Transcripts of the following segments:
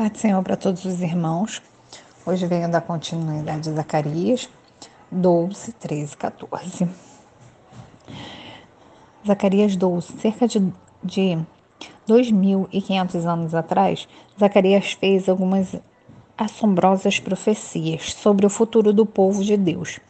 Pai do Senhor para todos os irmãos. Hoje venho da continuidade de Zacarias 12, 13, 14. Zacarias 12, cerca de, de 2.500 anos atrás, Zacarias fez algumas assombrosas profecias sobre o futuro do povo de Deus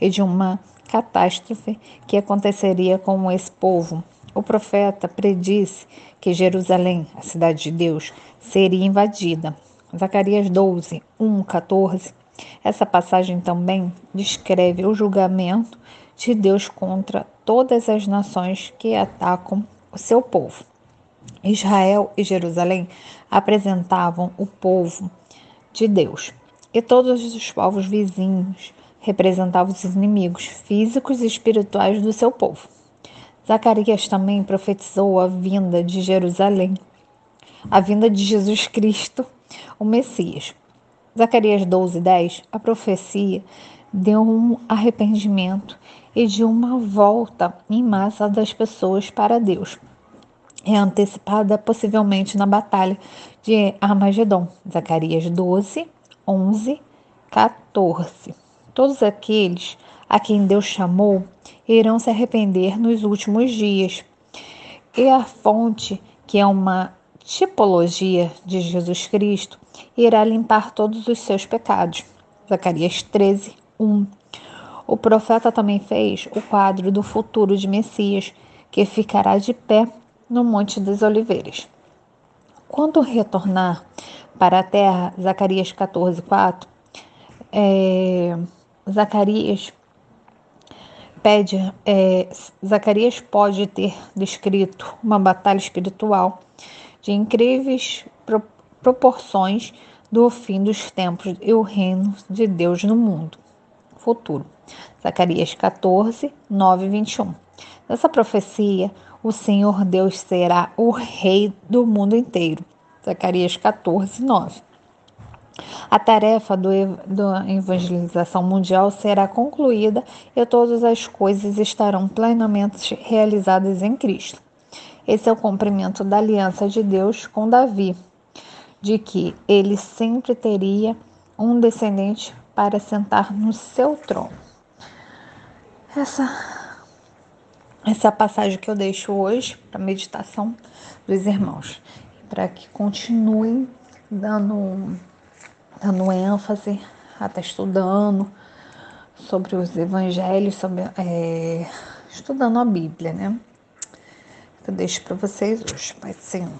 e de uma catástrofe que aconteceria com esse povo. O profeta predisse que Jerusalém, a cidade de Deus, seria invadida. Zacarias 12, 1, 14. Essa passagem também descreve o julgamento de Deus contra todas as nações que atacam o seu povo. Israel e Jerusalém apresentavam o povo de Deus, e todos os povos vizinhos representavam os inimigos físicos e espirituais do seu povo. Zacarias também profetizou a vinda de Jerusalém, a vinda de Jesus Cristo, o Messias. Zacarias 12, 10, a profecia deu um arrependimento e de uma volta em massa das pessoas para Deus. É antecipada possivelmente na batalha de Armagedon. Zacarias 12, 11, 14. Todos aqueles a quem Deus chamou irão se arrepender nos últimos dias. E a fonte, que é uma tipologia de Jesus Cristo, irá limpar todos os seus pecados. Zacarias 13, 1. O profeta também fez o quadro do futuro de Messias, que ficará de pé no Monte das Oliveiras. Quando retornar para a terra, Zacarias 14, 4, é, Zacarias pede, é, Zacarias pode ter descrito uma batalha espiritual de incríveis pro, proporções do fim dos tempos e o reino de Deus no mundo futuro. Zacarias 14, 9 e 21. Nessa profecia, o Senhor Deus será o rei do mundo inteiro. Zacarias 14, 9. A tarefa do, da evangelização mundial será concluída e todas as coisas estarão plenamente realizadas em Cristo. Esse é o cumprimento da aliança de Deus com Davi, de que ele sempre teria um descendente para sentar no seu trono. Essa, essa é a passagem que eu deixo hoje para meditação dos irmãos, para que continuem dando dando ênfase, até estudando sobre os evangelhos, sobre, é, estudando a Bíblia, né? Eu deixo para vocês hoje, Pai Senhor.